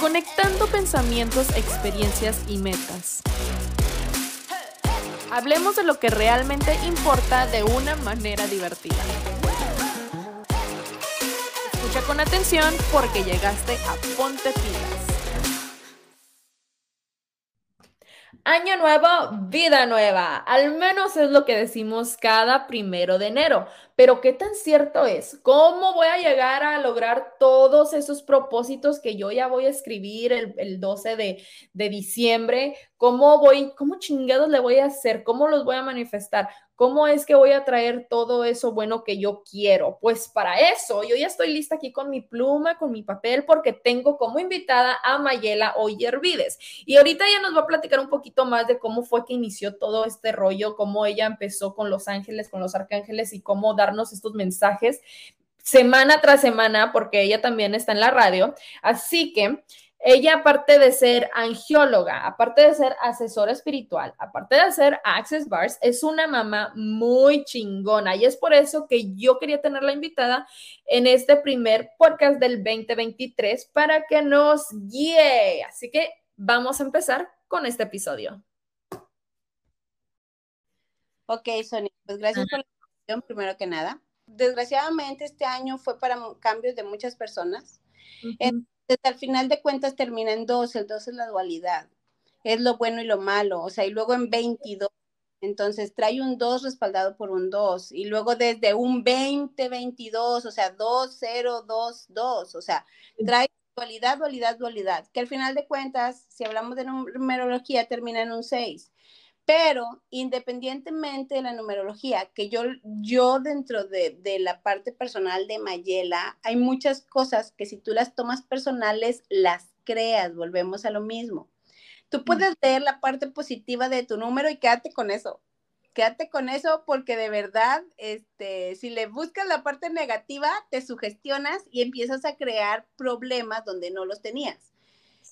Conectando pensamientos, experiencias y metas. Hablemos de lo que realmente importa de una manera divertida. Escucha con atención porque llegaste a Ponte Pilas. Año nuevo, vida nueva. Al menos es lo que decimos cada primero de enero. Pero ¿qué tan cierto es? ¿Cómo voy a llegar a lograr todos esos propósitos que yo ya voy a escribir el, 12 de, de diciembre? ¿Cómo voy, cómo chingados le voy a hacer? ¿Cómo los voy a manifestar? ¿Cómo es que voy a traer todo eso bueno que yo quiero? Pues para eso, yo ya estoy lista aquí con mi pluma, con mi papel, porque tengo como invitada a Mayela Oyervides. Y ahorita ella nos va a platicar un poquito más de cómo fue que inició todo este rollo, cómo ella empezó con los ángeles, con los arcángeles y cómo darnos estos mensajes semana tras semana, porque ella también está en la radio. Así que ella, aparte de ser angióloga, aparte de ser asesora espiritual, aparte de hacer Access Bars, es una mamá muy chingona. Y es por eso que yo quería tenerla invitada en este primer podcast del 2023 para que nos guíe. Así que vamos a empezar con este episodio. Ok, Sonia, pues gracias por la invitación, primero que nada. Desgraciadamente, este año fue para cambios de muchas personas al final de cuentas termina en dos, el dos es la dualidad, es lo bueno y lo malo, o sea, y luego en 22, entonces trae un 2 respaldado por un 2, y luego desde un 20, 22, o sea, 2, 0, 2, 2, o sea, trae dualidad, dualidad, dualidad, que al final de cuentas, si hablamos de numerología, termina en un 6. Pero independientemente de la numerología, que yo, yo dentro de, de, la parte personal de Mayela, hay muchas cosas que si tú las tomas personales, las creas, volvemos a lo mismo. Tú puedes leer la parte positiva de tu número y quédate con eso. Quédate con eso porque de verdad, este, si le buscas la parte negativa, te sugestionas y empiezas a crear problemas donde no los tenías.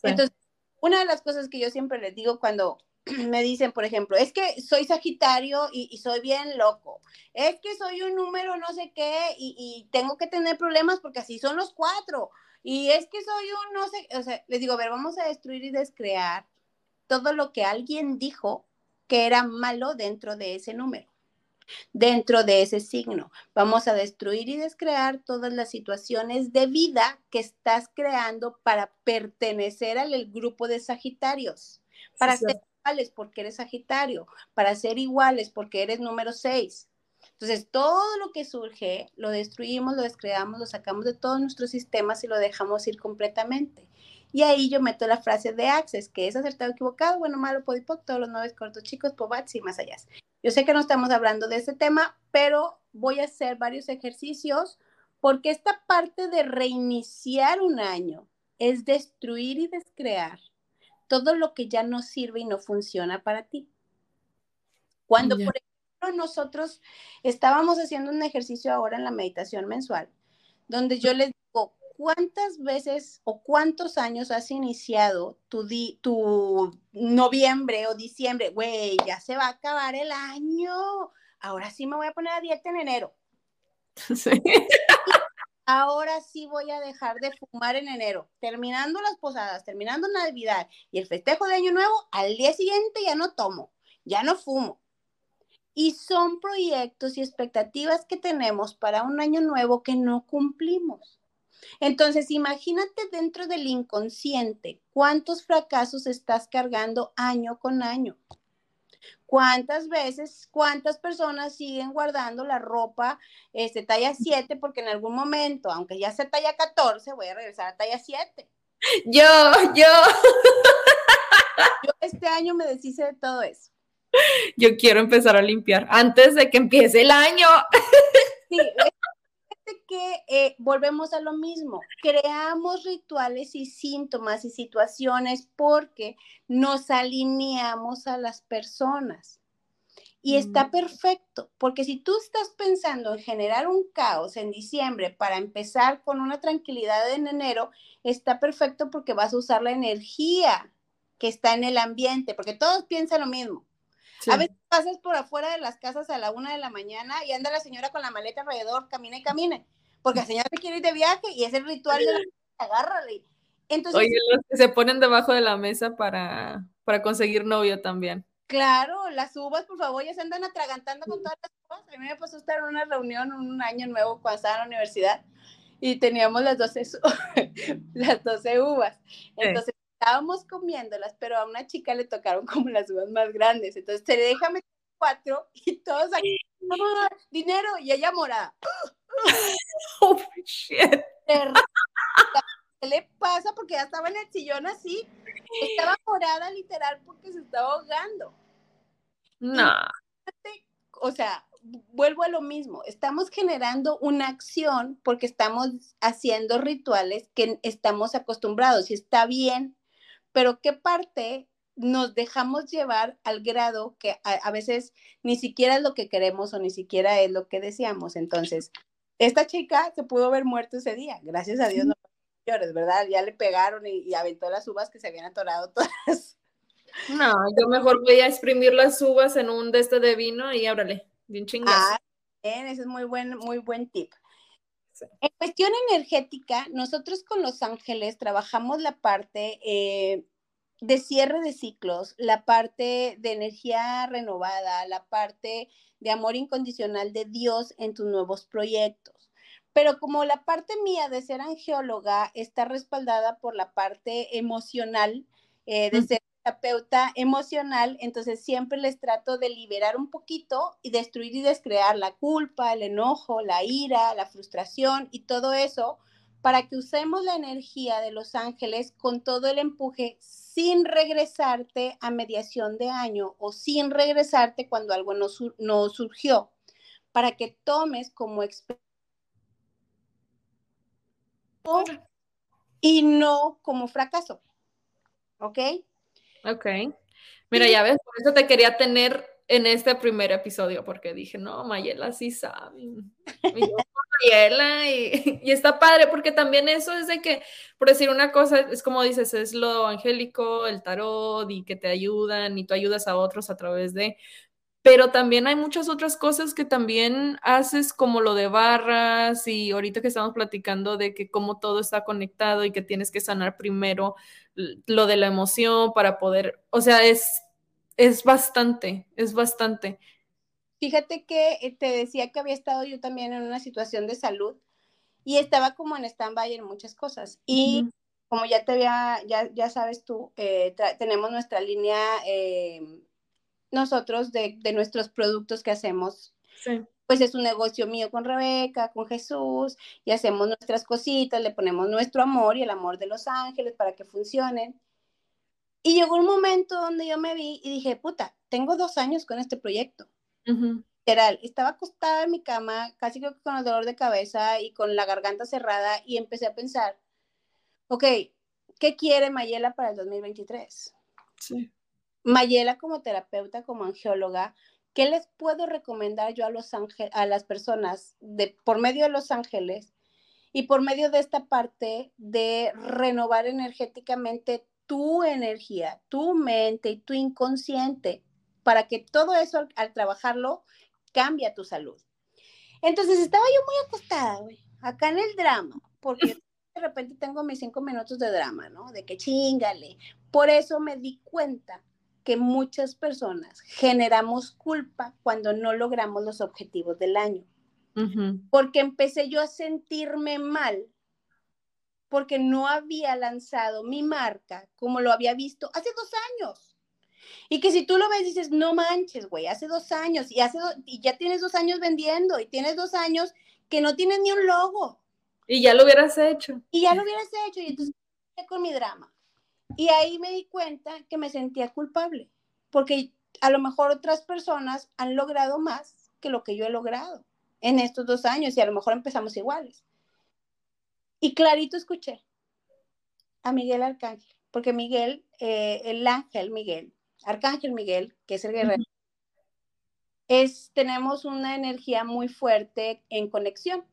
Entonces, una de las cosas que yo siempre les digo cuando me dicen, por ejemplo, es que soy Sagitario y, soy bien loco, es que soy un número no sé qué y, tengo que tener problemas porque así son los cuatro, y es que soy un no sé, o sea, les digo, a ver, vamos a destruir y descrear todo lo que alguien dijo que era malo dentro de ese número, dentro de ese signo. Vamos a destruir y descrear todas las situaciones de vida que estás creando para pertenecer al grupo de Sagitarios, para ser porque eres Sagitario, para ser iguales porque eres número 6. Entonces, todo lo que surge lo destruimos, lo descreamos, lo sacamos de todos nuestros sistemas y lo dejamos ir completamente. Y ahí yo meto la frase de Access, que es acertado, equivocado, bueno, malo, podipoc, todos los nueve cortos chicos, pobats y más allá. Yo sé que no estamos hablando de ese tema, pero voy a hacer varios ejercicios porque esta parte de reiniciar un año es destruir y descrear todo lo que ya no sirve y no funciona para ti. Cuando, por ejemplo, nosotros estábamos haciendo un ejercicio ahora en la meditación mensual, donde yo les digo, ¿cuántas veces o cuántos años has iniciado tu, tu noviembre o diciembre? Güey, ya se va a acabar el año. Ahora sí me voy a poner a dieta en enero. Sí ahora sí voy a dejar de fumar en enero, terminando las posadas, terminando Navidad y el festejo de Año Nuevo, al día siguiente ya no tomo, ya no fumo. Y son proyectos y expectativas que tenemos para un año nuevo que no cumplimos. Entonces, imagínate dentro del inconsciente cuántos fracasos estás cargando año con año. ¿Cuántas veces, cuántas personas siguen guardando la ropa este, talla 7 porque en algún momento, aunque ya sea talla 14, voy a regresar a talla 7? Yo, yo. Yo este año me deshice de todo eso. Yo quiero empezar a limpiar antes de que empiece el año. Sí, que eh, volvemos a lo mismo, creamos rituales y síntomas y situaciones porque nos alineamos a las personas. Y está perfecto, porque si tú estás pensando en generar un caos en diciembre para empezar con una tranquilidad en enero, está perfecto porque vas a usar la energía que está en el ambiente, porque todos piensan lo mismo. A veces pasas por afuera de las casas a la una de la mañana y anda la señora con la maleta alrededor, camina y camine. Porque la señora quiere ir de viaje y es el ritual de la agárrale. Entonces, Oye, los que se ponen debajo de la mesa para, para conseguir novio también. Claro, las uvas, por favor, ya se andan atragantando con todas las uvas. A mí me pasó estar en una reunión un año nuevo cuando estaba en la universidad y teníamos las 12, las 12 uvas. Entonces estábamos comiéndolas, pero a una chica le tocaron como las uvas más grandes. Entonces meter cuatro y todos aquí, dinero y ella morada. Oh, shit. ¿Qué le pasa? Porque ya estaba en el sillón así. Estaba morada literal porque se estaba ahogando. No. o sea, vuelvo a lo mismo. Estamos generando una acción porque estamos haciendo rituales que estamos acostumbrados y está bien, pero ¿qué parte nos dejamos llevar al grado que a, veces ni siquiera es lo que queremos o ni siquiera es lo que deseamos? Entonces, esta chica se pudo haber muerto ese día. Gracias a Dios no ¿verdad? Ya le pegaron y, aventó las uvas que se habían atorado todas. No, yo mejor voy a exprimir las uvas en un de este de vino y ábrale, bien chingados. Ah, bien, ese es muy buen, muy buen tip. En cuestión energética, nosotros con los ángeles trabajamos la parte eh, de cierre de ciclos, la parte de energía renovada, la parte de amor incondicional de Dios en tus nuevos proyectos. Pero como la parte mía de ser angióloga está respaldada por la parte emocional, eh, de ser terapeuta emocional, entonces siempre les trato de liberar un poquito y destruir y descrear la culpa, el enojo, la ira, la frustración y todo eso para que usemos la energía de los ángeles con todo el empuje sin regresarte a mediación de año o sin regresarte cuando algo no, no surgió, para que tomes como experiencia y no como fracaso. ¿Ok? Ok. Mira, ya ves, por eso te quería tener en este primer episodio, porque dije, no, Mayela sí sabe. Y Mayela, y, y, está padre, porque también eso es de que, por decir una cosa, es como dices, es lo angélico, el tarot, y que te ayudan, y tú ayudas a otros a través de, pero también hay muchas otras cosas que también haces como lo de barras y ahorita que estamos platicando de que cómo todo está conectado y que tienes que sanar primero lo de la emoción para poder, o sea, es, es bastante, es bastante. Fíjate que eh, te decía que había estado yo también en una situación de salud y estaba como en stand-by en muchas cosas. Y como ya te había, ya, ya sabes tú, eh, tenemos nuestra línea eh, nosotros de, nuestros productos que hacemos. Pues es un negocio mío con Rebeca, con Jesús, y hacemos nuestras cositas, le ponemos nuestro amor y el amor de los ángeles para que funcionen. Y llegó un momento donde yo me vi y dije, puta, tengo dos años con este proyecto. Literal, estaba acostada en mi cama, casi creo que con el dolor de cabeza y con la garganta cerrada, y empecé a pensar, ok, ¿qué quiere Mayela para el 2023? Sí. Mayela como terapeuta, como angióloga, ¿qué les puedo recomendar yo a, los a las personas de, por medio de los ángeles y por medio de esta parte de renovar energéticamente tu energía, tu mente y tu inconsciente, para que todo eso al, trabajarlo cambie tu salud? Entonces estaba yo muy acostada, güey, acá en el drama, porque de repente tengo mis cinco minutos de drama, ¿no? De que chingale. Por eso me di cuenta que muchas personas generamos culpa cuando no logramos los objetivos del año. Porque empecé yo a sentirme mal porque no había lanzado mi marca como lo había visto hace dos años. Y que si tú lo ves dices, no manches, güey, hace dos años y, hace y ya tienes dos años vendiendo y tienes dos años que no tienes ni un logo. Y ya lo hubieras hecho. Y ya lo hubieras hecho. Y entonces con mi drama. Y ahí me di cuenta que me sentía culpable, porque a lo mejor otras personas han logrado más que lo que yo he logrado en estos dos años y a lo mejor empezamos iguales. Y clarito escuché a Miguel Arcángel, porque Miguel, eh, el ángel Miguel, Arcángel Miguel, que es el guerrero, es, tenemos una energía muy fuerte en conexión.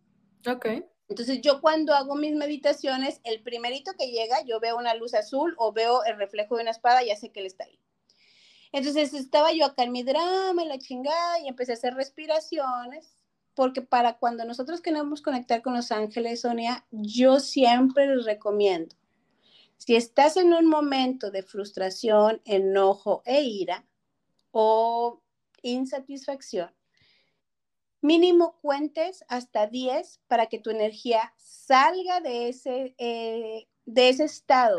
Ok. Entonces yo cuando hago mis meditaciones, el primerito que llega, yo veo una luz azul o veo el reflejo de una espada, ya sé que él está ahí. Entonces estaba yo acá en mi drama, en la chingada, y empecé a hacer respiraciones porque para cuando nosotros queremos conectar con los ángeles, Sonia, yo siempre les recomiendo, si estás en un momento de frustración, enojo e ira o insatisfacción, mínimo cuentes hasta 10 para que tu energía salga de ese, eh, de ese estado.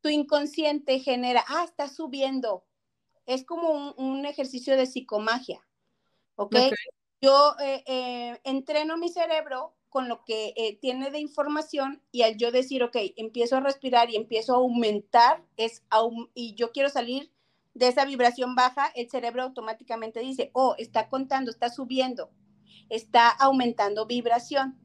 Tu inconsciente genera, ah, está subiendo. Es como un, ejercicio de psicomagia. ¿Ok? Yo eh, eh, entreno mi cerebro con lo que tiene de información y al yo decir, ok, empiezo a respirar y empiezo a aumentar, es y yo quiero salir de esa vibración baja, el cerebro automáticamente dice, oh, está contando, está subiendo, está aumentando vibración.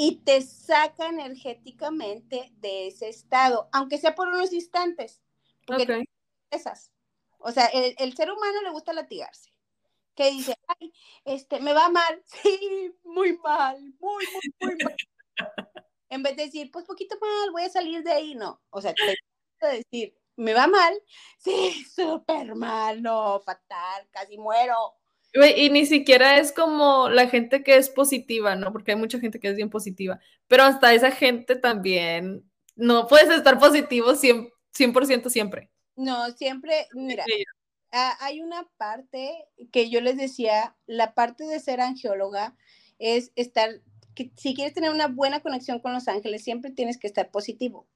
Y te saca energéticamente de ese estado, aunque sea por unos instantes. Porque esas. O sea, el, ser humano le gusta latigarse. Que dice, ay, este, me va mal. Sí, muy mal, muy, muy, muy mal. en vez de decir, pues poquito mal, voy a salir de ahí, no. O sea, te gusta decir, ¿me va mal? Sí, súper mal, no, fatal, casi muero. Y ni siquiera es como la gente que es positiva, ¿no? Porque hay mucha gente que es bien positiva, pero hasta esa gente también, no puedes estar positivo 100%, 100 siempre. No, siempre, mira, hay una parte que yo les decía, la parte de ser angióloga es estar, que si quieres tener una buena conexión con los ángeles, siempre tienes que estar positivo,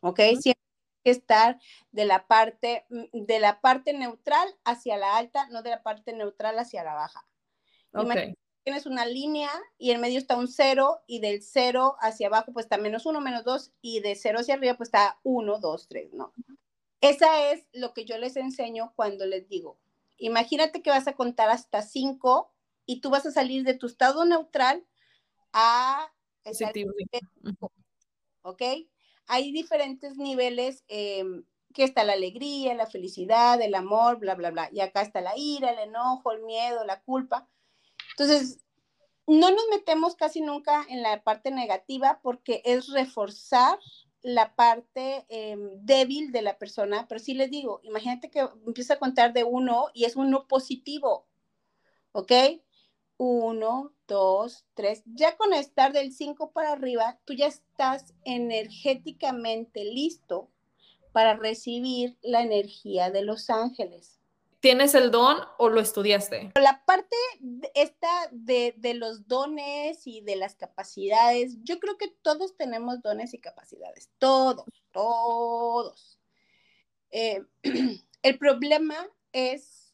¿ok? Siempre que estar de la parte mm, de la parte neutral hacia la alta, no de la parte neutral hacia la baja. Okay. Tienes una línea y en medio está un cero y del cero hacia abajo pues está menos uno, menos dos y de cero hacia arriba pues está uno, dos, tres, ¿no? Esa es lo que yo les enseño cuando les digo, imagínate que vas a contar hasta cinco y tú vas a salir de tu estado neutral a... Positivo. ¿Ok? hay diferentes niveles em, que está la alegría, la felicidad, el amor, bla, bla, bla. Y acá está la ira, el enojo, el miedo, la culpa. Entonces, no nos metemos casi nunca en la parte negativa porque es reforzar la parte em, débil de la persona, pero sí les digo, imagínate que empieza a contar de uno y es uno positivo, ¿ok? Uno, dos, tres. Ya con estar del cinco para arriba, tú ya estás energéticamente listo para recibir la energía de los ángeles. ¿Tienes el don o lo estudiaste? La parte esta de, los dones y de las capacidades, yo creo que todos tenemos dones y capacidades, todos, todos. Eh, el problema es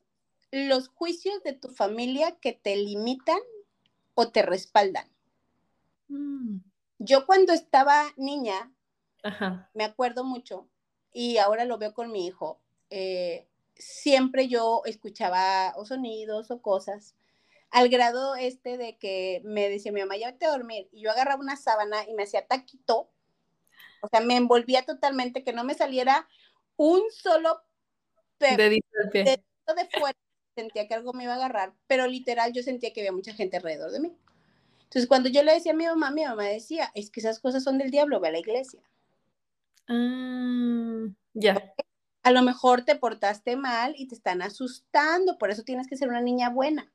los juicios de tu familia que te limitan o te respaldan. Mm. Yo cuando estaba niña, me acuerdo mucho, y ahora lo veo con mi hijo, eh, siempre yo escuchaba o sonidos o cosas, al grado este de que me decía mi mamá, ya vete a dormir, y yo agarraba una sábana y me hacía taquito, o sea, me envolvía totalmente, que no me saliera un solo dedito de, de fuera sentía que algo me iba a agarrar, pero literal yo sentía que había mucha gente alrededor de mí. Entonces, cuando yo le decía a mi mamá, mi mamá decía, es que esas cosas son del diablo, ve a la iglesia. Ah, ya. A lo mejor te portaste mal y te están asustando, por eso tienes que ser una niña buena.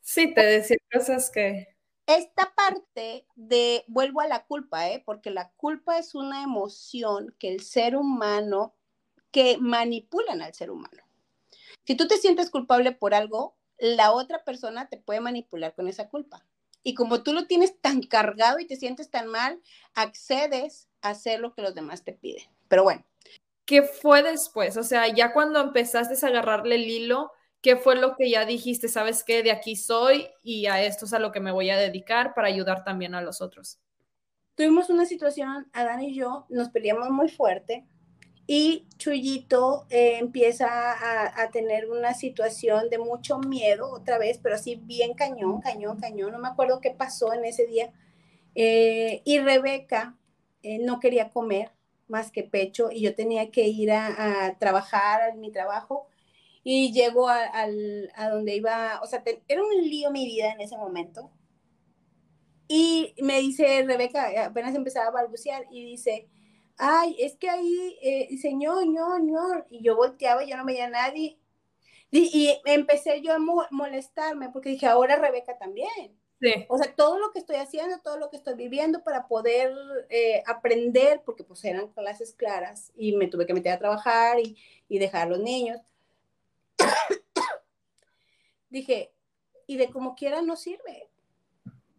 Sí, te decía cosas que... Esta parte de, vuelvo a la culpa, ¿eh? porque la culpa es una emoción que el ser humano, que manipulan al ser humano. Si tú te sientes culpable por algo, la otra persona te puede manipular con esa culpa. Y como tú lo tienes tan cargado y te sientes tan mal, accedes a hacer lo que los demás te piden. Pero bueno. ¿Qué fue después? O sea, ya cuando empezaste a agarrarle el hilo, ¿qué fue lo que ya dijiste? ¿Sabes qué? De aquí soy y a esto es a lo que me voy a dedicar para ayudar también a los otros. Tuvimos una situación, Adán y yo nos peleamos muy fuerte y Chuyito eh, empieza a, tener una situación de mucho miedo otra vez, pero así bien cañón, cañón, cañón. No me acuerdo qué pasó en ese día. Eh, y Rebeca eh, no quería comer más que pecho y yo tenía que ir a, trabajar en mi trabajo y llego a, a donde iba, o sea, era un lío mi vida en ese momento. Y me dice Rebeca, apenas empezaba a balbucear y dice, ay, es que ahí, eh, señor, ñor, ñor, y yo volteaba y yo no veía a nadie. Y, empecé yo a molestarme porque dije, ahora Rebeca también. Sí. O sea, todo lo que estoy haciendo, todo lo que estoy viviendo para poder eh, aprender, porque pues eran clases claras y me tuve que meter a trabajar y, y dejar a los niños. dije, y de como quiera no sirve.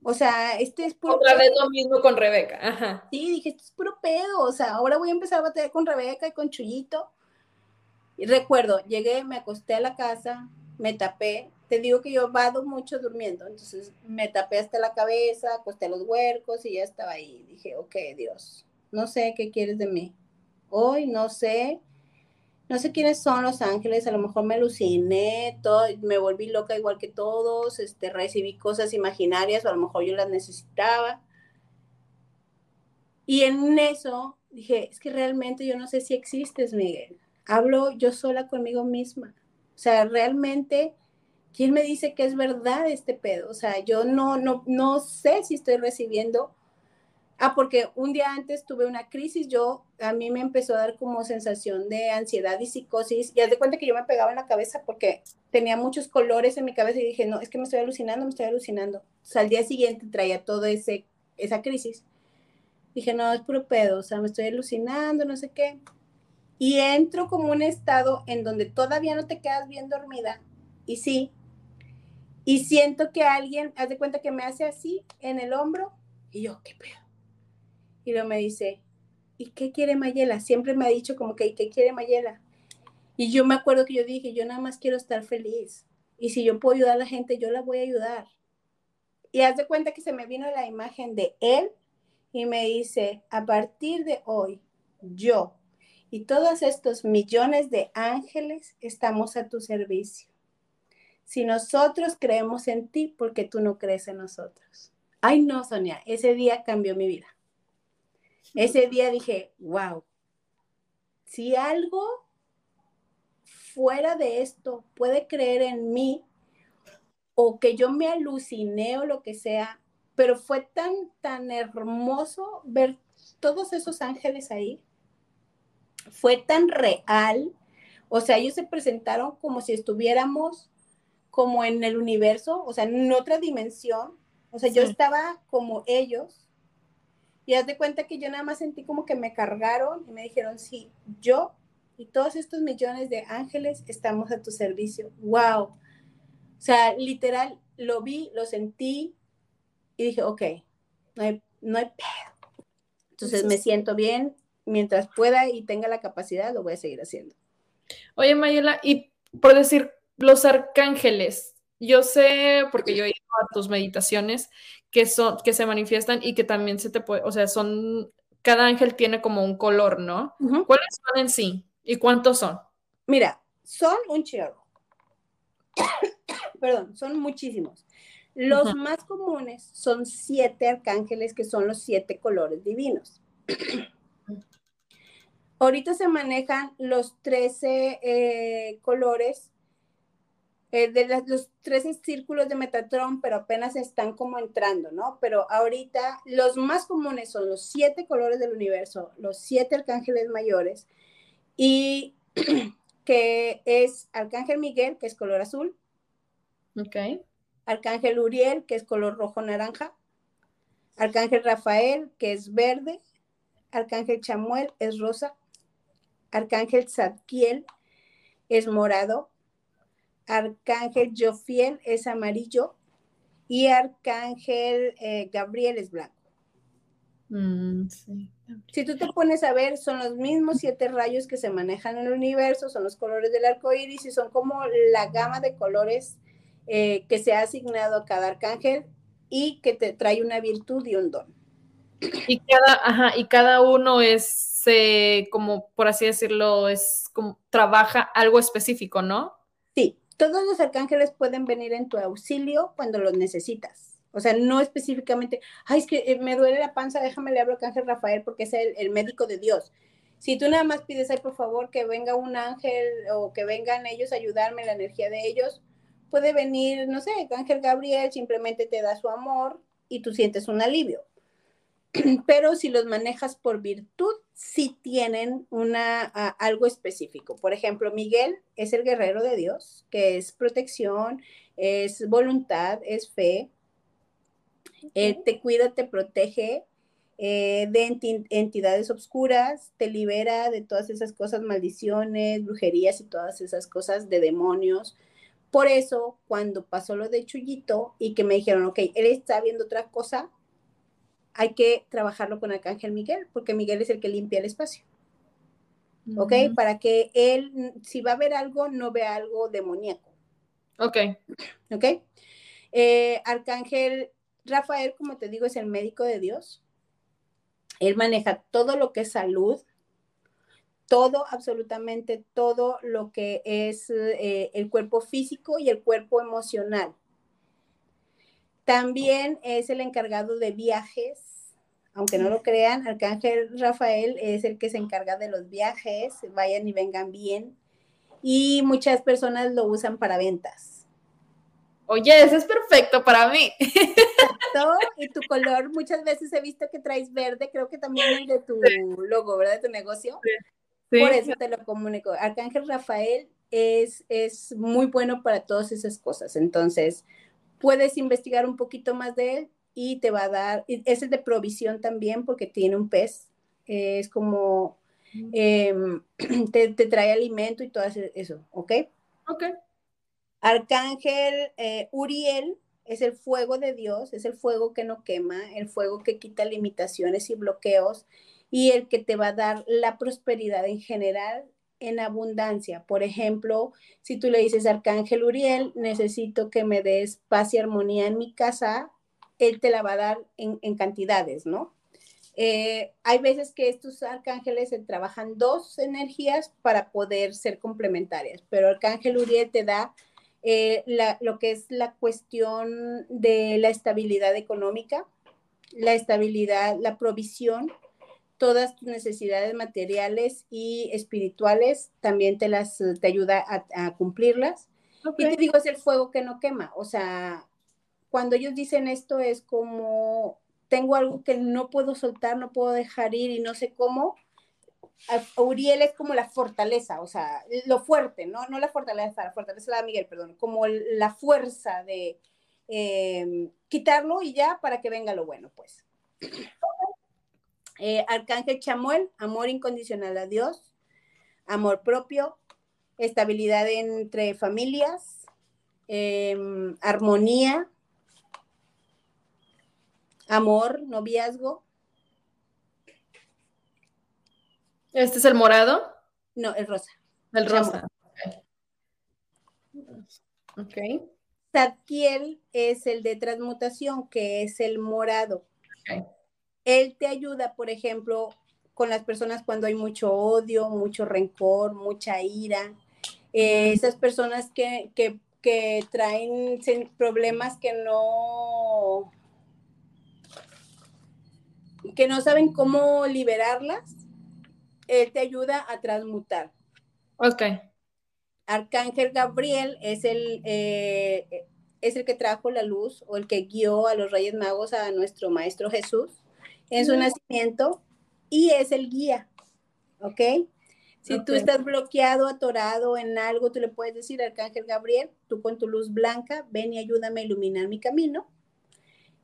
O sea, este es puro Otra vez lo mismo con Rebeca. Ajá. Sí, dije, esto es puro pedo. O sea, ahora voy a empezar a batallar con Rebeca y con Chuyito. Y recuerdo, llegué, me acosté a la casa, me tapé. Te digo que yo vado mucho durmiendo. Entonces me tapé hasta la cabeza, acosté los huercos y ya estaba ahí. Dije, ok, Dios, no sé qué quieres de mí. Hoy no sé no sé quiénes son los ángeles, a lo mejor me aluciné, todo, me volví loca igual que todos, este, recibí cosas imaginarias o a lo mejor yo las necesitaba. Y en eso dije, es que realmente yo no sé si existes, Miguel. Hablo yo sola conmigo misma. O sea, realmente, ¿quién me dice que es verdad este pedo? O sea, yo no, no, no sé si estoy recibiendo Ah, porque un día antes tuve una crisis, yo, a mí me empezó a dar como sensación de ansiedad y psicosis, y haz de cuenta que yo me pegaba en la cabeza porque tenía muchos colores en mi cabeza y dije, no, es que me estoy alucinando, me estoy alucinando. O sea, al día siguiente traía todo ese, esa crisis. Dije, no, es puro pedo, o sea, me estoy alucinando, no sé qué. Y entro como un estado en donde todavía no te quedas bien dormida, y sí, y siento que alguien, haz de cuenta que me hace así en el hombro, y yo, ¿qué pedo? Y luego me dice, ¿y qué quiere Mayela? Siempre me ha dicho como que, ¿y qué quiere Mayela? Y yo me acuerdo que yo dije, yo nada más quiero estar feliz. Y si yo puedo ayudar a la gente, yo la voy a ayudar. Y haz de cuenta que se me vino la imagen de él y me dice, a partir de hoy, yo y todos estos millones de ángeles estamos a tu servicio. Si nosotros creemos en ti, porque tú no crees en nosotros. Ay, no, Sonia, ese día cambió mi vida. Ese día dije, wow, si algo fuera de esto puede creer en mí o que yo me aluciné o lo que sea, pero fue tan, tan hermoso ver todos esos ángeles ahí. Fue tan real. O sea, ellos se presentaron como si estuviéramos como en el universo, o sea, en otra dimensión. O sea, yo estaba como ellos y haz de cuenta que yo nada más sentí como que me cargaron y me dijeron, sí, yo y todos estos millones de ángeles estamos a tu servicio. ¡Wow! O sea, literal, lo vi, lo sentí y dije, ok, no hay, no hay pedo. Entonces me siento bien, mientras pueda y tenga la capacidad, lo voy a seguir haciendo. Oye, Mayela, y por decir, los arcángeles, yo sé, porque yo he ido a tus meditaciones, que, son, que se manifiestan y que también se te puede, o sea, son, cada ángel tiene como un color, ¿no? ¿Cuáles son en sí? ¿Y cuántos son? Mira, son un chorro. Perdón, son muchísimos. Los más comunes son siete arcángeles, que son los siete colores divinos. Ahorita se manejan los trece eh, colores eh, de los tres círculos de Metatron, pero apenas están como entrando, ¿no? Pero ahorita los más comunes son los siete colores del universo, los siete arcángeles mayores, y que es Arcángel Miguel, que es color azul. Ok. Arcángel Uriel, que es color rojo naranja. Arcángel Rafael, que es verde. Arcángel Chamuel es rosa. Arcángel Zadkiel es morado. Arcángel Jofiel es amarillo y Arcángel eh, Gabriel es blanco. Mm, si tú te pones a ver, son los mismos siete rayos que se manejan en el universo, son los colores del arco iris y son como la gama de colores eh, que se ha asignado a cada arcángel y que te trae una virtud y un don. Y cada, ajá, y cada uno es eh, como, por así decirlo, es como trabaja algo específico, ¿no? Sí, todos los arcángeles pueden venir en tu auxilio cuando los necesitas. O sea, no específicamente, ay, es que eh, me duele la panza, déjame le hablo al arcángel Rafael porque es el, médico de Dios. Si tú nada más pides, ay, por favor, que venga un ángel o que vengan ellos a ayudarme, la energía de ellos, puede venir, no sé, el ángel Gabriel simplemente te da su amor y tú sientes un alivio. Pero si los manejas por virtud, sí tienen una, algo específico. Por ejemplo, Miguel es el guerrero de Dios, que es protección, es voluntad, es fe. Él te cuida, te protege eh, de entidades obscuras, te libera de todas esas cosas, maldiciones, brujerías y todas esas cosas de demonios. Por eso, cuando pasó lo de Chuyito y que me dijeron, ok, él está viendo otra cosa, hay que trabajarlo con Arcángel Miguel, porque Miguel es el que limpia el espacio. ¿Ok? Para que él, si va a ver algo, no vea algo demoníaco. Ok. ¿Ok? Eh, Arcángel Rafael, como te digo, es el médico de Dios. Él maneja todo lo que es salud, todo, absolutamente todo lo que es eh, el cuerpo físico y el cuerpo emocional. También es el encargado de viajes, aunque no lo crean, Arcángel Rafael es el que se encarga de los viajes, vayan y vengan bien. Y muchas personas lo usan para ventas. Oye, eso es perfecto para mí. Y tu color, muchas veces he visto que traes verde, creo que también es de tu logo, ¿verdad? De tu negocio. Por eso te lo comunico. Arcángel Rafael es, es muy bueno para todas esas cosas. Entonces, puedes investigar un poquito más de él y te va a dar, ese es de provisión también porque tiene un pez, es como, em, te, trae alimento y todo eso, ¿ok? Ok. Arcángel eh, Uriel es el fuego de Dios, es el fuego que no quema, el fuego que quita limitaciones y bloqueos y el que te va a dar la prosperidad en general en abundancia. Por ejemplo, si tú le dices, Arcángel Uriel, necesito que me des paz y armonía en mi casa, él te la va a dar en, cantidades, ¿no? Eh, hay veces que estos arcángeles se trabajan dos energías para poder ser complementarias, pero Arcángel Uriel te da eh, lo que es la cuestión de la estabilidad económica, la estabilidad, la provisión, todas tus necesidades materiales y espirituales, también te las te ayuda a, cumplirlas. Y te digo, es el fuego que no quema. O sea, cuando ellos dicen esto es como, tengo algo que no puedo soltar, no puedo dejar ir y no sé cómo. Uriel es como la fortaleza, o sea, lo fuerte, ¿no? No la fortaleza, la fortaleza de Miguel, perdón, como la fuerza de eh, quitarlo y ya para que venga lo bueno, pues. Eh, Arcángel Chamuel, amor incondicional a Dios, amor propio, estabilidad entre familias, em, armonía, amor, noviazgo. ¿Este es el morado? No, el rosa. El rosa. Ok. Zadkiel es el de transmutación, que es el morado. Okay. Él te ayuda, por ejemplo, con las personas cuando hay mucho odio, mucho rencor, mucha ira. Eh, esas personas que, traen problemas que no que no saben cómo liberarlas, él te ayuda a transmutar. Ok. Arcángel Gabriel es el, eh, es el que trajo la luz o el que guió a los Reyes Magos a nuestro Maestro Jesús en su nacimiento y es el guía, ¿ok? Si tú estás bloqueado, atorado en algo, tú le puedes decir, Arcángel Gabriel, tú con tu luz blanca, ven y ayúdame a iluminar mi camino.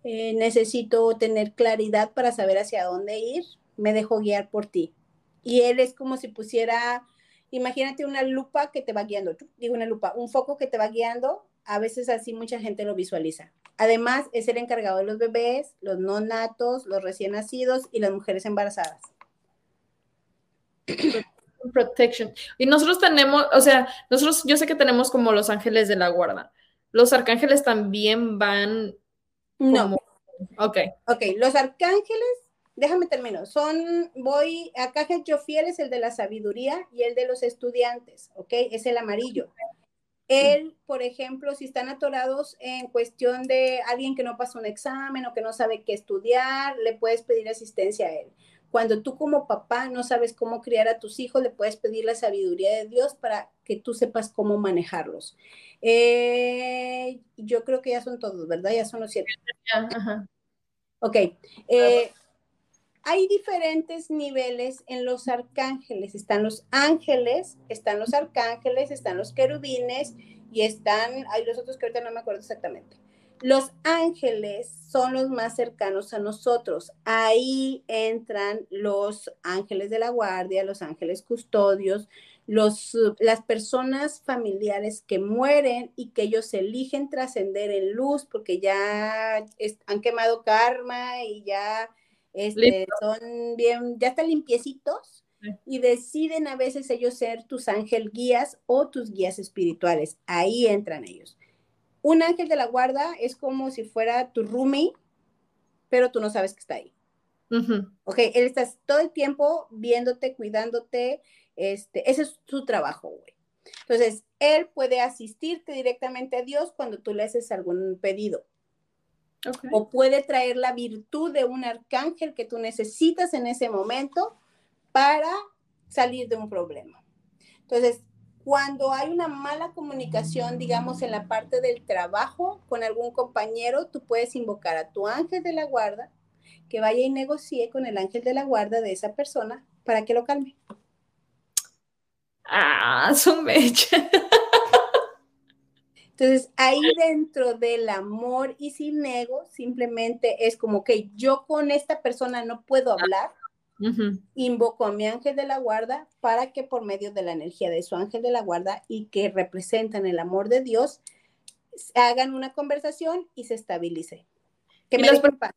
Eh, necesito tener claridad para saber hacia dónde ir, me dejo guiar por ti. Y él es como si pusiera, imagínate una lupa que te va guiando, digo una lupa, un foco que te va guiando, a veces así mucha gente lo visualiza. Además, es el encargado de los bebés, los no natos, los recién nacidos y las mujeres embarazadas. Protection. Y nosotros tenemos, o sea, nosotros, yo sé que tenemos como los ángeles de la guarda. Los arcángeles también van. No. Ok. Ok, los arcángeles, déjame terminar, son, voy, arcángel Jofiel es el de la sabiduría y el de los estudiantes, ok, es el amarillo. Él, por ejemplo, si están atorados en cuestión de alguien que no pasó un examen o que no sabe qué estudiar, le puedes pedir asistencia a él. Cuando tú como papá no sabes cómo criar a tus hijos, le puedes pedir la sabiduría de Dios para que tú sepas cómo manejarlos. Eh, yo creo que ya son todos, ¿verdad? Ya son los siete. Ajá. Ok. Eh, hay diferentes niveles en los arcángeles. Están los ángeles, están los arcángeles, están los querubines y están, hay los otros que ahorita no me acuerdo exactamente. Los ángeles son los más cercanos a nosotros. Ahí entran los ángeles de la guardia, los ángeles custodios, los, las personas familiares que mueren y que ellos eligen trascender en luz porque ya han quemado karma y ya este, son bien, ya están limpiecitos y deciden a veces ellos ser tus ángel guías o tus guías espirituales. Ahí entran ellos. Un ángel de la guarda es como si fuera tu roomie, pero tú no sabes que está ahí. Ok, él está todo el tiempo viéndote, cuidándote. Este, ese es su trabajo, güey. Entonces, él puede asistirte directamente a Dios cuando tú le haces algún pedido. O puede traer la virtud de un arcángel que tú necesitas en ese momento para salir de un problema. Entonces, cuando hay una mala comunicación, digamos, en la parte del trabajo con algún compañero, tú puedes invocar a tu ángel de la guarda que vaya y negocie con el ángel de la guarda de esa persona para que lo calme. Ah, su mecha. Entonces, ahí dentro del amor y sin ego, simplemente es como que yo con esta persona no puedo hablar, invoco a mi ángel de la guarda para que por medio de la energía de su ángel de la guarda y que representan el amor de Dios, hagan una conversación y se estabilice. Que me paz.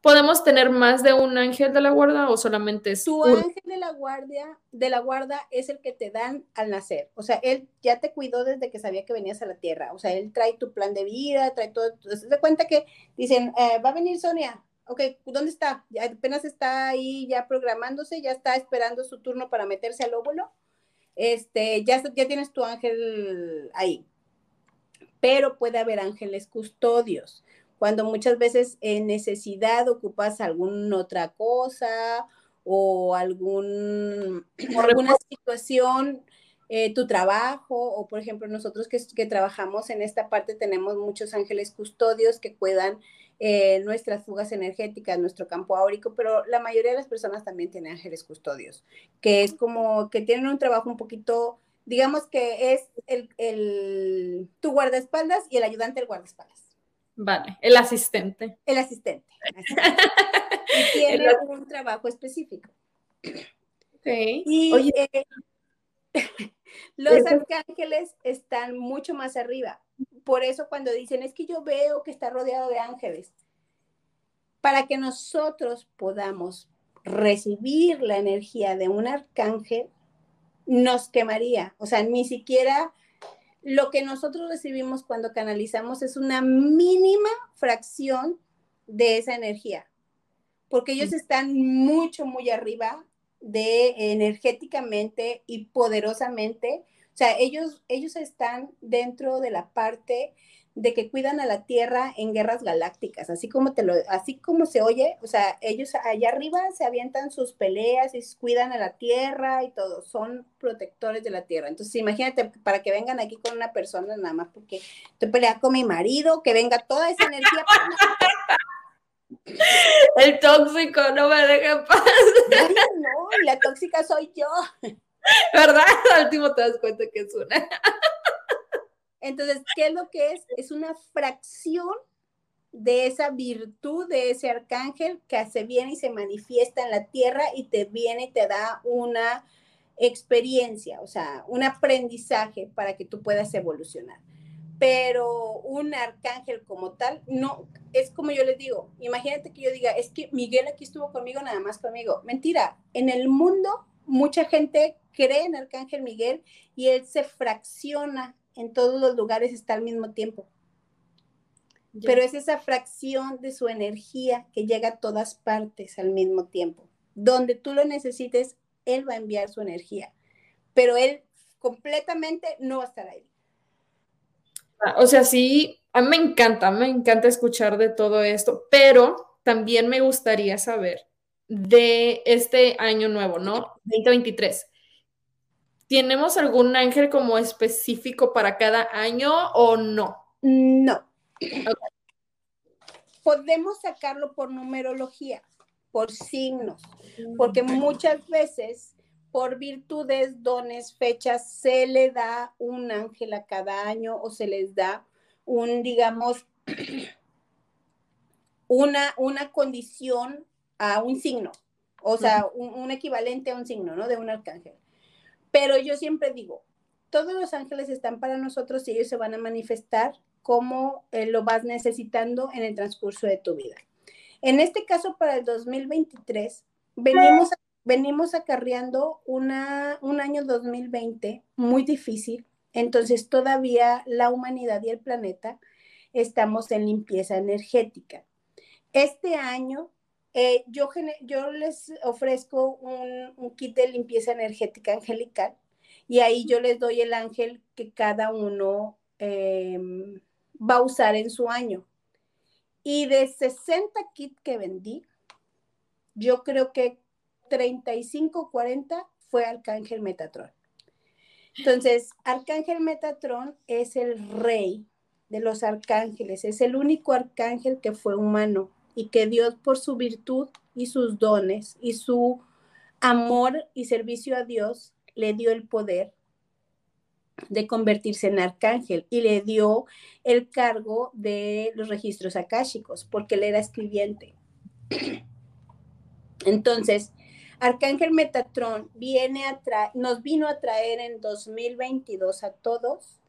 ¿Podemos tener más de un ángel de la guarda o solamente es Tu ángel de la guardia, de la guarda es el que te dan al nacer. O sea, él ya te cuidó desde que sabía que venías a la tierra. O sea, él trae tu plan de vida, trae todo. Se da cuenta que dicen, eh, va a venir Sonia. Ok, ¿dónde está? Ya apenas está ahí ya programándose, ya está esperando su turno para meterse al óvulo. Este, ya, ya tienes tu ángel ahí. Pero puede haber ángeles custodios cuando muchas veces en necesidad ocupas alguna otra cosa o algún, alguna situación, eh, tu trabajo, o por ejemplo nosotros que, que, trabajamos en esta parte tenemos muchos ángeles custodios que cuidan eh, nuestras fugas energéticas, nuestro campo áurico, pero la mayoría de las personas también tienen ángeles custodios, que es como que tienen un trabajo un poquito, digamos que es el, el tu guardaespaldas y el ayudante del guardaespaldas. Vale, el asistente. El asistente. y tiene un trabajo específico. Ok. Y Oye. Eh, los arcángeles están mucho más arriba. Por eso cuando dicen, es que yo veo que está rodeado de ángeles, para que nosotros podamos recibir la energía de un arcángel, nos quemaría. O sea, ni siquiera lo que nosotros recibimos cuando canalizamos es una mínima fracción de esa energía, porque ellos están mucho, muy arriba de energéticamente y poderosamente. O sea, ellos, ellos están dentro de la parte de que cuidan a la Tierra en guerras galácticas, así como te lo, así como se oye, o sea, ellos allá arriba se avientan sus peleas y cuidan a la Tierra y todo, son protectores de la Tierra. Entonces, imagínate para que vengan aquí con una persona nada más porque estoy peleando con mi marido, que venga toda esa energía. El tóxico no me deja en paz. no, la tóxica soy yo. ¿Verdad? Al último te das cuenta que es una. Entonces, ¿qué es lo que es? Es una fracción de esa virtud de ese arcángel que se viene y se manifiesta en la tierra y te viene y te da una experiencia, o sea, un aprendizaje para que tú puedas evolucionar. Pero un arcángel como tal, no, es como yo les digo, imagínate que yo diga, es que Miguel aquí estuvo conmigo, nada más conmigo. Mentira, en el mundo mucha gente cree en Arcángel Miguel y él se fracciona en todos los lugares está al mismo tiempo. Pero es esa fracción de su energía que llega a todas partes al mismo tiempo. Donde tú lo necesites, él va a enviar su energía. Pero él completamente no va a estar ahí. Ah, o sea, sí, a mí me encanta, me encanta escuchar de todo esto, pero también me gustaría saber de este año nuevo, ¿no? 2023. ¿Tenemos algún ángel como específico para cada año o no? No. Podemos sacarlo por numerología. por signos, porque muchas veces por virtudes, dones, fechas, se le da un ángel a cada año o se les da un, digamos, una, una condición a un signo, o sea, un, equivalente a un signo, ¿no? De un arcángel. Pero yo siempre digo, todos los ángeles están para nosotros y ellos se van a manifestar como eh, lo vas necesitando en el transcurso de tu vida. En este caso, para el 2023, venimos, venimos acarreando una, un año 2020 muy difícil. Entonces, todavía la humanidad y el planeta estamos en limpieza energética. Este año, eh, yo, les ofrezco un, kit de limpieza energética angelical y ahí yo les doy el ángel que cada uno em, va a usar en su año. Y de 60 kits que vendí, yo creo que 35, 40 fue Arcángel Metatron. Entonces, Arcángel Metatron es el rey de los arcángeles, es el único arcángel que fue humano y que Dios por su virtud y sus dones y su amor y servicio a Dios le dio el poder de convertirse en arcángel y le dio el cargo de los registros akáshicos porque él era escribiente. Entonces, Arcángel Metatron viene a nos vino a traer en 2022 a todos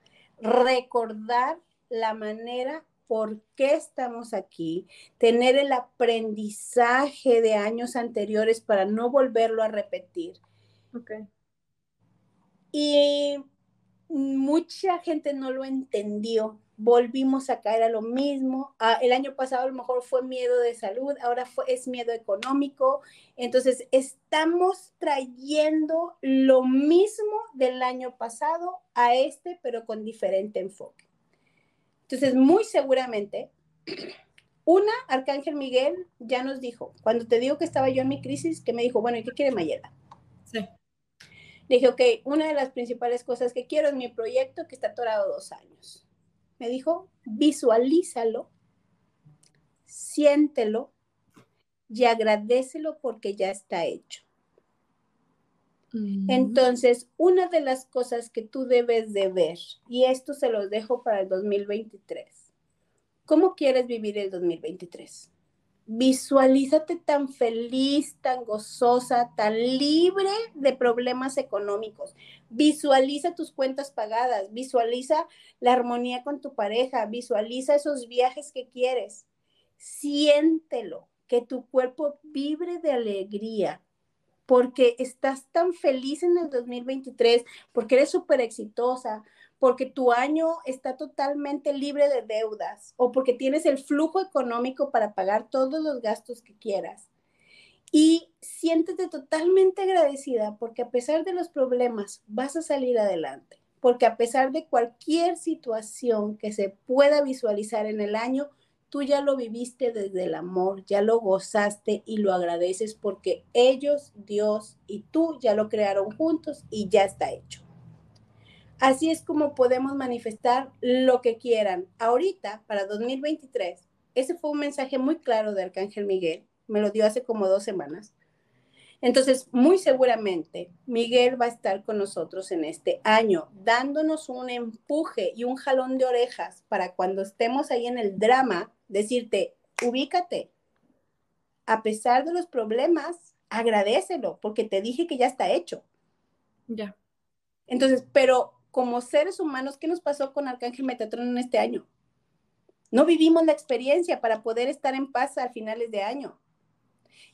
recordar la manera por qué estamos aquí, tener el aprendizaje de años anteriores para no volverlo a repetir. Okay. Y mucha gente no lo entendió. Volvimos a caer a lo mismo. Ah, el año pasado a lo mejor fue miedo de salud, ahora fue, es miedo económico. Entonces, estamos trayendo lo mismo del año pasado a este, pero con diferente enfoque. Entonces, muy seguramente, una, Arcángel Miguel ya nos dijo, cuando te digo que estaba yo en mi crisis, que me dijo, bueno, ¿y qué quiere Mayela? Sí dije, ok, una de las principales cosas que quiero es mi proyecto que está atorado dos años. Me dijo, visualízalo, siéntelo y agradecelo porque ya está hecho. Entonces, una de las cosas que tú debes de ver, y esto se los dejo para el 2023, ¿cómo quieres vivir el 2023? Visualízate tan feliz, tan gozosa, tan libre de problemas económicos. Visualiza tus cuentas pagadas, visualiza la armonía con tu pareja, visualiza esos viajes que quieres. Siéntelo, que tu cuerpo vibre de alegría, porque estás tan feliz en el 2023, porque eres súper exitosa, porque tu año está totalmente libre de deudas o porque tienes el flujo económico para pagar todos los gastos que quieras. Y siéntete totalmente agradecida porque a pesar de los problemas vas a salir adelante, porque a pesar de cualquier situación que se pueda visualizar en el año, tú ya lo viviste desde el amor, ya lo gozaste y lo agradeces porque ellos, Dios y tú ya lo crearon juntos y ya está hecho. Así es como podemos manifestar lo que quieran. Ahorita, para 2023, ese fue un mensaje muy claro de Arcángel Miguel, me lo dio hace como dos semanas. Entonces, muy seguramente, Miguel va a estar con nosotros en este año, dándonos un empuje y un jalón de orejas para cuando estemos ahí en el drama, decirte, ubícate. A pesar de los problemas, agradecelo, porque te dije que ya está hecho. Ya. Entonces, pero como seres humanos, ¿qué nos pasó con Arcángel Metatron en este año? No vivimos la experiencia para poder estar en paz a finales de año.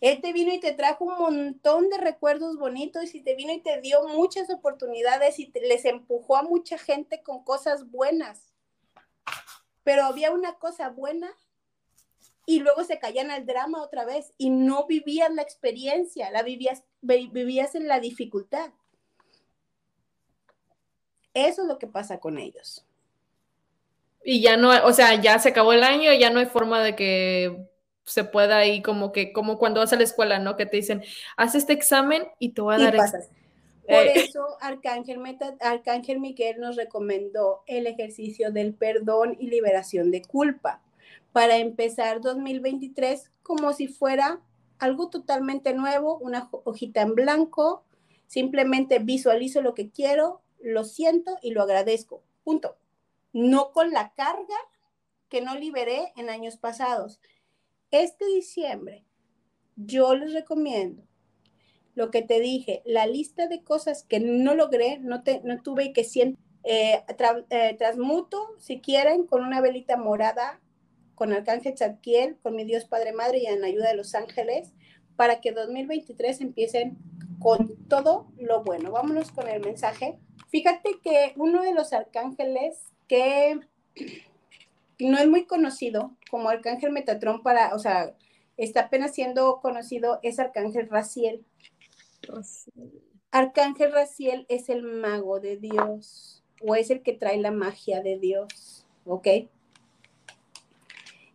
Él te vino y te trajo un montón de recuerdos bonitos y te vino y te dio muchas oportunidades y les empujó a mucha gente con cosas buenas. Pero había una cosa buena y luego se caían al drama otra vez y no vivías la experiencia, la vivías, vivías en la dificultad. Eso es lo que pasa con ellos. Y ya no, o sea, ya se acabó el año, ya no hay forma de que se pueda ir como que, como cuando vas a la escuela, ¿no? Que te dicen, haz este examen y te voy a dar. Pasas. Por eh. eso Arcángel, Arcángel Miguel nos recomendó el ejercicio del perdón y liberación de culpa para empezar 2023 como si fuera algo totalmente nuevo, una hojita en blanco, simplemente visualizo lo que quiero, lo siento y lo agradezco. Punto. No con la carga que no liberé en años pasados. Este diciembre, yo les recomiendo lo que te dije, la lista de cosas que no logré, no, te, no tuve y que siento, eh, eh, transmuto, si quieren, con una velita morada, con Arcángel Zadkiel, con mi Dios Padre Madre y en ayuda de los ángeles, para que 2023 empiecen con todo lo bueno. Vámonos con el mensaje. Fíjate que uno de los arcángeles que no es muy conocido como Arcángel Metatrón para, o sea, está apenas siendo conocido, es Arcángel Raciel. Arcángel Raciel es el mago de Dios o es el que trae la magia de Dios, ¿ok?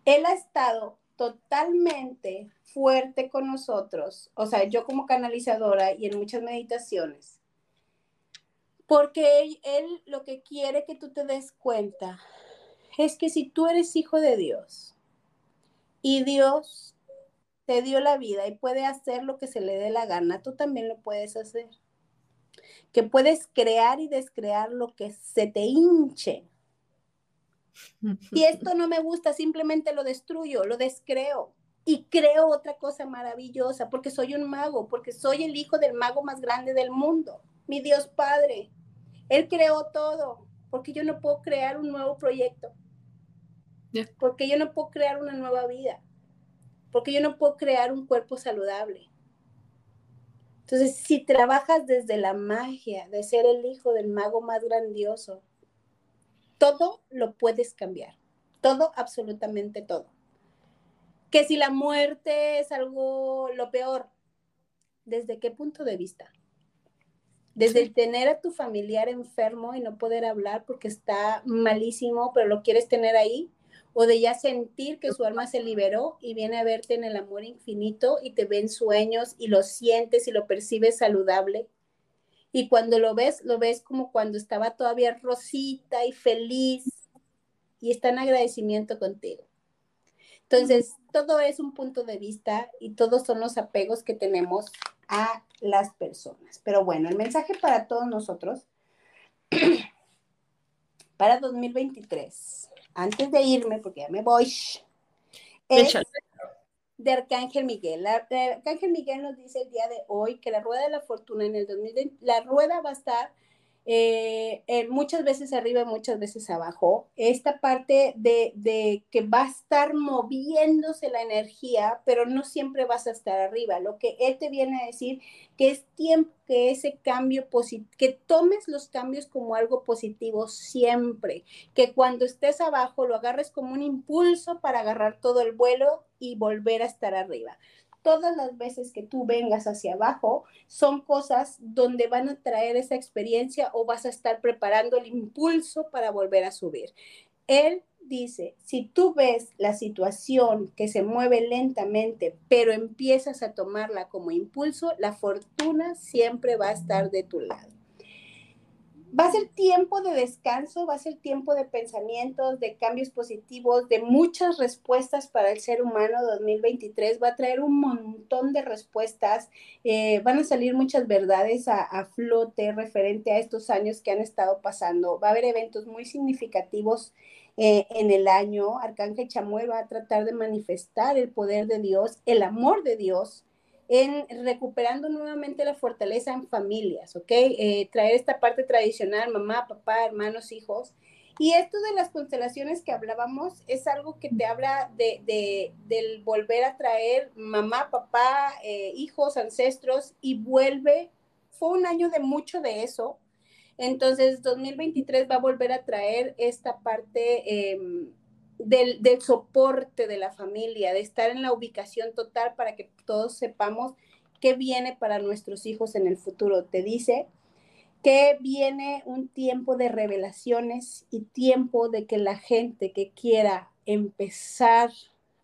Él ha estado totalmente fuerte con nosotros, o sea, yo como canalizadora y en muchas meditaciones, porque él, él, lo que quiere que tú te des cuenta es que si tú eres hijo de Dios y Dios te dio la vida y puede hacer lo que se le dé la gana, tú también lo puedes hacer. Que puedes crear y descrear lo que se te hinche. Si esto no me gusta, simplemente lo destruyo, lo descreo y creo otra cosa maravillosa porque soy un mago, porque soy el hijo del mago más grande del mundo, mi Dios Padre. Él creó todo, porque yo no puedo crear un nuevo proyecto, porque yo no puedo crear una nueva vida porque yo no puedo crear un cuerpo saludable. Entonces, si trabajas desde la magia de ser el hijo del mago más grandioso, todo lo puedes cambiar. Todo, absolutamente todo. Que si la muerte es algo lo peor, ¿desde qué punto de vista? Desde el tener a tu familiar enfermo y no poder hablar porque está malísimo, pero lo quieres tener ahí, o de ya sentir que su alma se liberó y viene a verte en el amor infinito y te ve en sueños y lo sientes y lo percibes saludable. Y cuando lo ves, lo ves como cuando estaba todavía rosita y feliz y está en agradecimiento contigo. Entonces, todo es un punto de vista y todos son los apegos que tenemos a las personas. Pero bueno, el mensaje para todos nosotros, para 2023 antes de irme, porque ya me voy, es de Arcángel Miguel. La, Arcángel Miguel nos dice el día de hoy que la rueda de la fortuna en el 2020, la rueda va a estar eh, eh, muchas veces arriba y muchas veces abajo. Esta parte de, de, que va a estar moviéndose la energía, pero no siempre vas a estar arriba. Lo que él te viene a decir que es tiempo que ese cambio que tomes los cambios como algo positivo siempre, que cuando estés abajo lo agarres como un impulso para agarrar todo el vuelo y volver a estar arriba todas las veces que tú vengas hacia abajo son cosas donde van a traer esa experiencia o vas a estar preparando el impulso para volver a subir. Él dice, si tú ves la situación que se mueve lentamente, pero empiezas a tomarla como impulso, la fortuna siempre va a estar de tu lado va a ser tiempo de descanso, va a ser tiempo de pensamientos, de cambios positivos, de muchas respuestas para el ser humano 2023. Va a traer un montón de respuestas, eh, van a salir muchas verdades a, flote referente a estos años que han estado pasando. Va a haber eventos muy significativos eh, en el año. Arcángel Chamuel va a tratar de manifestar el poder de Dios, el amor de Dios en recuperando nuevamente la fortaleza en familias, ¿ok? Eh, traer esta parte tradicional, mamá, papá, hermanos, hijos. Y esto de las constelaciones que hablábamos es algo que te habla de, de del volver a traer mamá, papá, eh, hijos, ancestros y vuelve. Fue un año de mucho de eso. Entonces, 2023 va a volver a traer esta parte em, del, soporte de la familia, de estar en la ubicación total para que todos sepamos qué viene para nuestros hijos en el futuro. Te dice que viene un tiempo de revelaciones y tiempo de que la gente que quiera empezar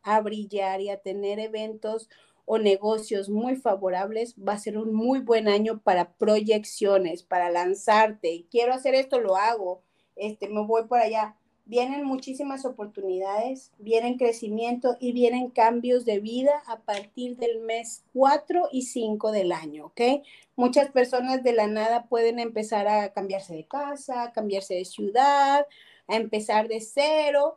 a brillar y a tener eventos o negocios muy favorables, va a ser un muy buen año para proyecciones, para lanzarte. Quiero hacer esto, lo hago. Este, me voy por allá vienen muchísimas oportunidades, vienen crecimiento y vienen cambios de vida a partir del mes 4 y 5 del año, ¿ok? Muchas personas de la nada pueden empezar a cambiarse de casa, cambiarse de ciudad, a empezar de cero,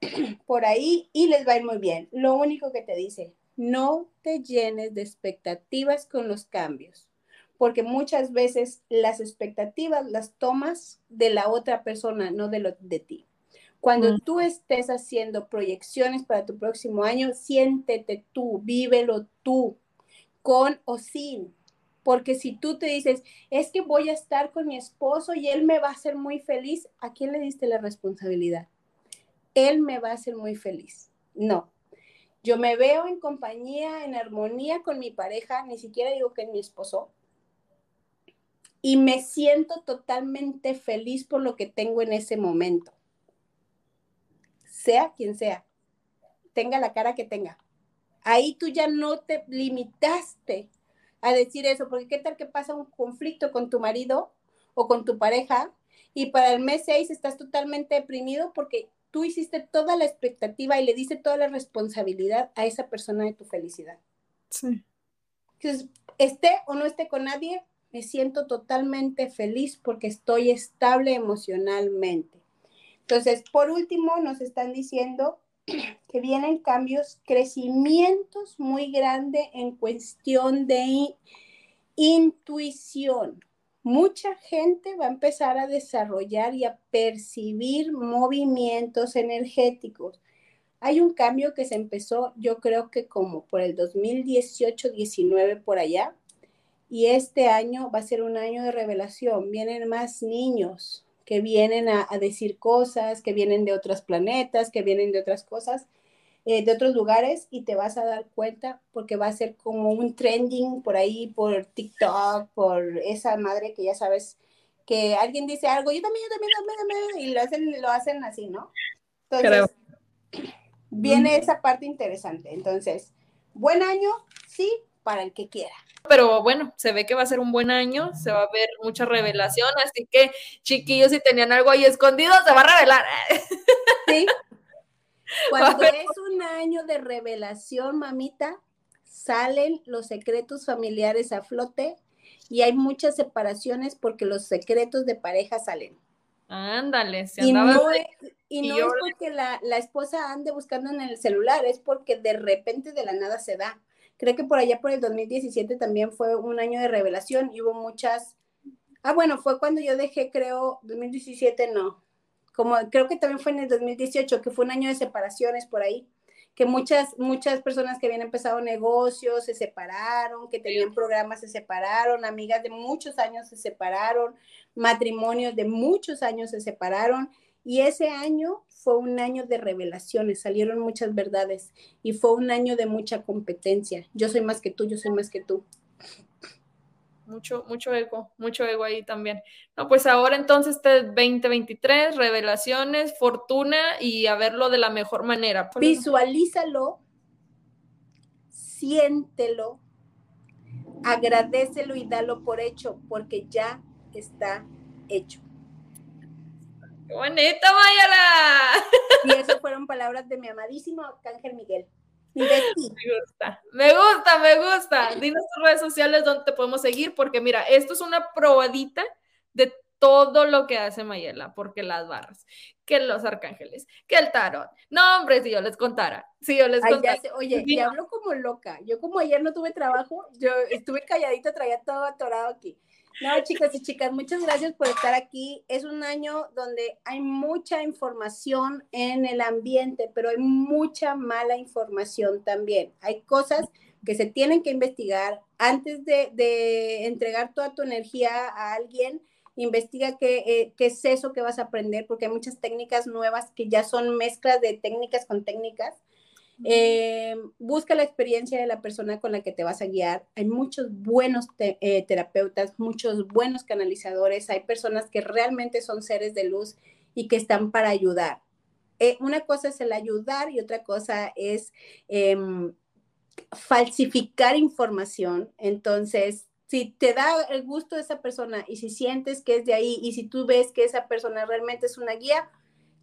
por ahí y les va a ir muy bien. Lo único que te dice, no te llenes de expectativas con los cambios, porque muchas veces las expectativas las tomas de la otra persona, no de, lo, de ti. Cuando tú estés haciendo proyecciones para tu próximo año, siéntete tú, vívelo tú, con o sin. Porque si tú te dices, es que voy a estar con mi esposo y él me va a hacer muy feliz, ¿a quién le diste la responsabilidad? Él me va a hacer muy feliz. No. Yo me veo en compañía, en armonía con mi pareja, ni siquiera digo que es mi esposo, y me siento totalmente feliz por lo que tengo en ese momento sea quien sea, tenga la cara que tenga. Ahí tú ya no te limitaste a decir eso, porque qué tal que pasa un conflicto con tu marido o con tu pareja y para el mes 6 estás totalmente deprimido porque tú hiciste toda la expectativa y le diste toda la responsabilidad a esa persona de tu felicidad. Sí. Entonces, esté o no esté con nadie, me siento totalmente feliz porque estoy estable emocionalmente. Entonces, por último, nos están diciendo que vienen cambios, crecimientos muy grandes en cuestión de intuición. Mucha gente va a empezar a desarrollar y a percibir movimientos energéticos. Hay un cambio que se empezó, yo creo que como por el 2018-19 por allá, y este año va a ser un año de revelación. Vienen más niños, que vienen a, decir cosas, que vienen de otros planetas, que vienen de otras cosas, eh, de otros lugares, y te vas a dar cuenta porque va a ser como un trending por ahí, por TikTok, por esa madre que ya sabes que alguien dice algo, yo también, yo también, yo también, y lo hacen, lo hacen así, ¿no? Entonces, viene esa parte interesante. Entonces, buen año, sí, para el que quiera. Pero bueno, se ve que va a ser un buen año, se va a ver mucha revelación, así que chiquillos, si tenían algo ahí escondido, se va a revelar. Sí. Cuando es un año de revelación, mamita, salen los secretos familiares a flote y hay muchas separaciones porque los secretos de pareja salen. Ándale, y no, es, y no es porque la, la esposa ande buscando en el celular, es porque de repente de la nada se da. Creo que por allá por el 2017 también fue un año de revelación y hubo muchas... Ah, bueno, fue cuando yo dejé, creo, 2017 no. Como creo que también fue en el 2018, que fue un año de separaciones por ahí, que muchas, muchas personas que habían empezado negocios se separaron, que tenían programas se separaron, amigas de muchos años se separaron, matrimonios de muchos años se separaron y ese año fue un año de revelaciones, salieron muchas verdades y fue un año de mucha competencia. Yo soy más que tú, yo soy más que tú. Mucho, mucho ego, mucho ego ahí también. No, pues ahora entonces este 2023, revelaciones, fortuna y a verlo de la mejor manera. Visualízalo, siéntelo, agradecelo y dalo por hecho, porque ya está hecho. ¡Qué bonito, Mayala! Y eso fueron palabras de mi amadísimo Ángel Miguel. Me gusta, me gusta, me gusta. Dinos tus redes sociales donde te podemos seguir, porque mira, esto es una probadita de todo lo que hace Mayela, porque las barras, que los arcángeles, que el tarot. No, hombre, si yo les contara, si yo les contara. oye, y hablo como loca. Yo como ayer no tuve trabajo, yo estuve calladita, traía todo atorado aquí. No, chicos y chicas, muchas gracias por estar aquí. Es un año donde hay mucha información en el ambiente, pero hay mucha mala información también. Hay cosas que se tienen que investigar antes de, entregar toda tu energía a alguien. Investiga qué, eh, qué es eso que vas a aprender, porque hay muchas técnicas nuevas que ya son mezclas de técnicas con técnicas eh, busca la experiencia de la persona con la que te vas a guiar. Hay muchos buenos eh, terapeutas, muchos buenos canalizadores. Hay personas que realmente son seres de luz y que están para ayudar. Eh, una cosa es el ayudar y otra cosa es em, falsificar información. Entonces, si te da el gusto esa persona y si sientes que es de ahí y si tú ves que esa persona realmente es una guía,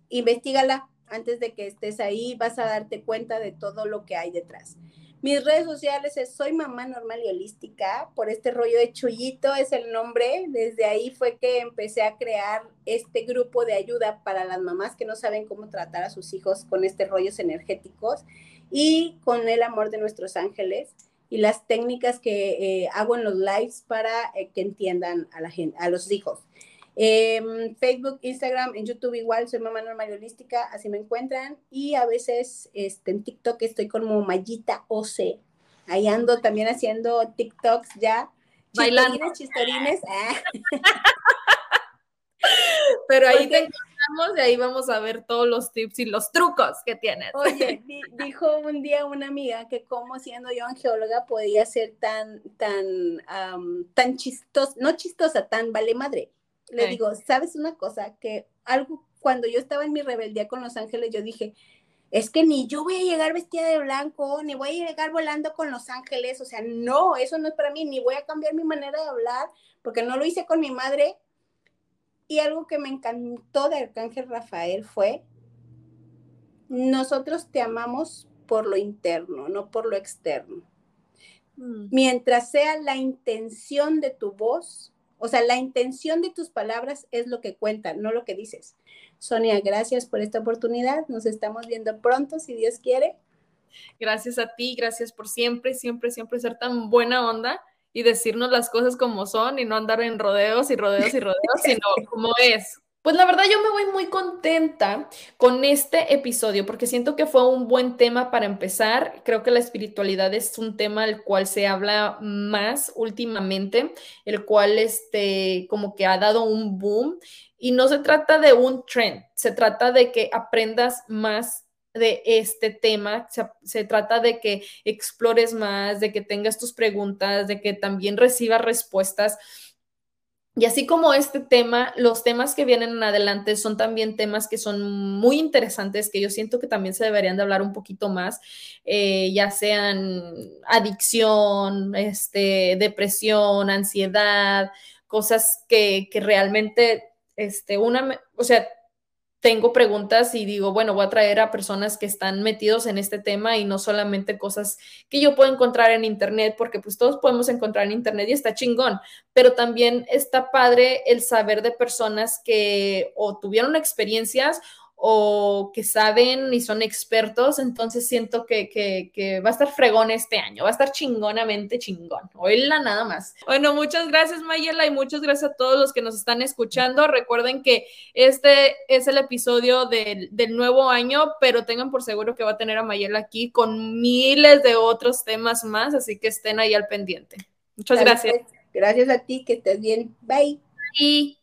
investigala antes de que estés ahí, vas a darte cuenta de todo lo que hay detrás. Mis redes sociales es Soy Mamá Normal y Holística, por este rollo de Chullito es el nombre. Desde ahí fue que empecé a crear este grupo de ayuda para las mamás que no saben cómo tratar a sus hijos con este rollos energéticos y con el amor de nuestros ángeles y las técnicas que eh, hago en los lives para eh, que entiendan a la gente, a los hijos. Eh, Facebook, Instagram, en YouTube igual, soy Mamá Normal Holística, así me encuentran. Y a veces este, en TikTok estoy como Mayita OC. Ahí ando también haciendo TikToks ya. Bailando. Chistorines, ah. Pero ahí te encontramos y ahí vamos a ver todos los tips y los trucos que tienes. Oye, dijo un día una amiga que como siendo yo angeóloga podía ser tan, tan, tan chistosa, no chistosa, tan vale madre le digo, ¿sabes una cosa? Que algo, cuando yo estaba en mi rebeldía con Los Ángeles, yo dije, es que ni yo voy a llegar vestida de blanco, ni voy a llegar volando con Los Ángeles, o sea, no, eso no es para mí, ni voy a cambiar mi manera de hablar, porque no lo hice con mi madre. Y algo que me encantó de Arcángel Rafael fue, nosotros te amamos por lo interno, no por lo externo. Mm. Mientras sea la intención de tu voz, o sea, la intención de tus palabras es lo que cuenta, no lo que dices. Sonia, gracias por esta oportunidad. Nos estamos viendo pronto, si Dios quiere. Gracias a ti, gracias por siempre, siempre, siempre ser tan buena onda y decirnos las cosas como son y no andar en rodeos y rodeos y rodeos, sino como es, pues la verdad yo me voy muy contenta con este episodio porque siento que fue un buen tema para empezar. Creo que la espiritualidad es un tema del cual se habla más últimamente, el cual este como que ha dado un boom y no se trata de un trend, se trata de que aprendas más de este tema, se, se, trata de que explores más, de que tengas tus preguntas, de que también recibas respuestas y así como este tema, los temas que vienen en adelante son también temas que son muy interesantes, que yo siento que también se deberían de hablar un poquito más, eh, ya sean adicción, este, depresión, ansiedad, cosas que, que realmente, este, una, o sea, tengo preguntas y digo, bueno, voy a traer a personas que están metidos en este tema y no solamente cosas que yo puedo encontrar en internet, porque pues todos podemos encontrar en internet y está chingón, pero también está padre el saber de personas que o tuvieron experiencias o que saben y son expertos, entonces siento que, que, va a estar fregón este año, va a estar chingonamente chingón. Oíla nada más. Bueno, muchas gracias Mayela y muchas gracias a todos los que nos están escuchando. Recuerden que este es el episodio del, del nuevo año, pero tengan por seguro que va a tener a Mayela aquí con miles de otros temas más, así que estén ahí al pendiente. Muchas gracias. Gracias a ti, que estés bien. Bye. Bye.